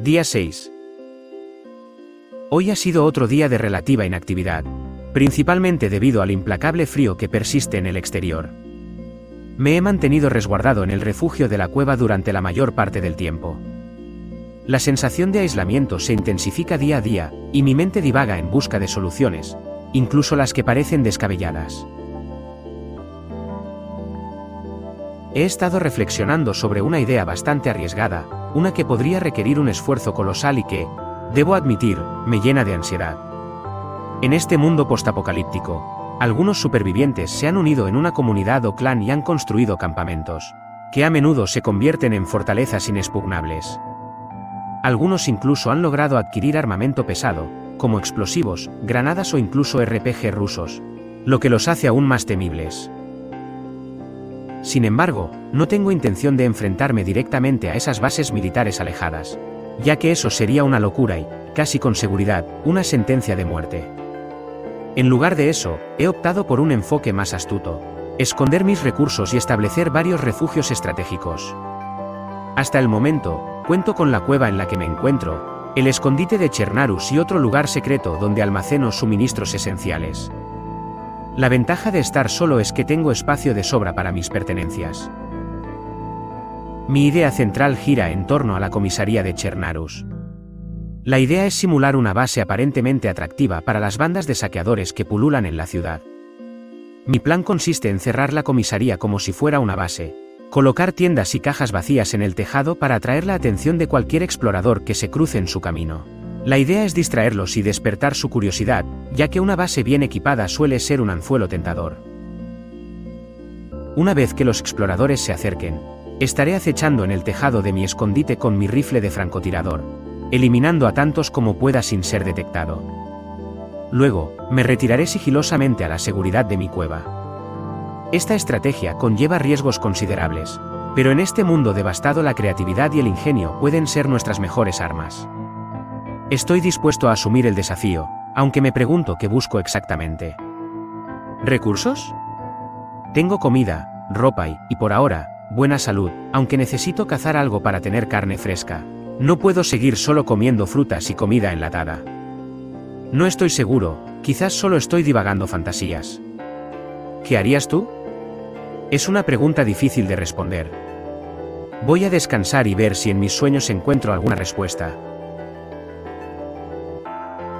Día 6. Hoy ha sido otro día de relativa inactividad, principalmente debido al implacable frío que persiste en el exterior. Me he mantenido resguardado en el refugio de la cueva durante la mayor parte del tiempo. La sensación de aislamiento se intensifica día a día, y mi mente divaga en busca de soluciones, incluso las que parecen descabelladas. He estado reflexionando sobre una idea bastante arriesgada, una que podría requerir un esfuerzo colosal y que, debo admitir, me llena de ansiedad. En este mundo postapocalíptico, algunos supervivientes se han unido en una comunidad o clan y han construido campamentos, que a menudo se convierten en fortalezas inexpugnables. Algunos incluso han logrado adquirir armamento pesado, como explosivos, granadas o incluso RPG rusos, lo que los hace aún más temibles. Sin embargo, no tengo intención de enfrentarme directamente a esas bases militares alejadas, ya que eso sería una locura y, casi con seguridad, una sentencia de muerte. En lugar de eso, he optado por un enfoque más astuto, esconder mis recursos y establecer varios refugios estratégicos. Hasta el momento, cuento con la cueva en la que me encuentro, el escondite de Chernarus y otro lugar secreto donde almaceno suministros esenciales. La ventaja de estar solo es que tengo espacio de sobra para mis pertenencias. Mi idea central gira en torno a la comisaría de Chernarus. La idea es simular una base aparentemente atractiva para las bandas de saqueadores que pululan en la ciudad. Mi plan consiste en cerrar la comisaría como si fuera una base, colocar tiendas y cajas vacías en el tejado para atraer la atención de cualquier explorador que se cruce en su camino. La idea es distraerlos y despertar su curiosidad, ya que una base bien equipada suele ser un anzuelo tentador. Una vez que los exploradores se acerquen, estaré acechando en el tejado de mi escondite con mi rifle de francotirador, eliminando a tantos como pueda sin ser detectado. Luego, me retiraré sigilosamente a la seguridad de mi cueva. Esta estrategia conlleva riesgos considerables, pero en este mundo devastado la creatividad y el ingenio pueden ser nuestras mejores armas. Estoy dispuesto a asumir el desafío, aunque me pregunto qué busco exactamente. ¿Recursos? Tengo comida, ropa y, y por ahora, buena salud, aunque necesito cazar algo para tener carne fresca. No puedo seguir solo comiendo frutas y comida enlatada. No estoy seguro, quizás solo estoy divagando fantasías. ¿Qué harías tú? Es una pregunta difícil de responder. Voy a descansar y ver si en mis sueños encuentro alguna respuesta,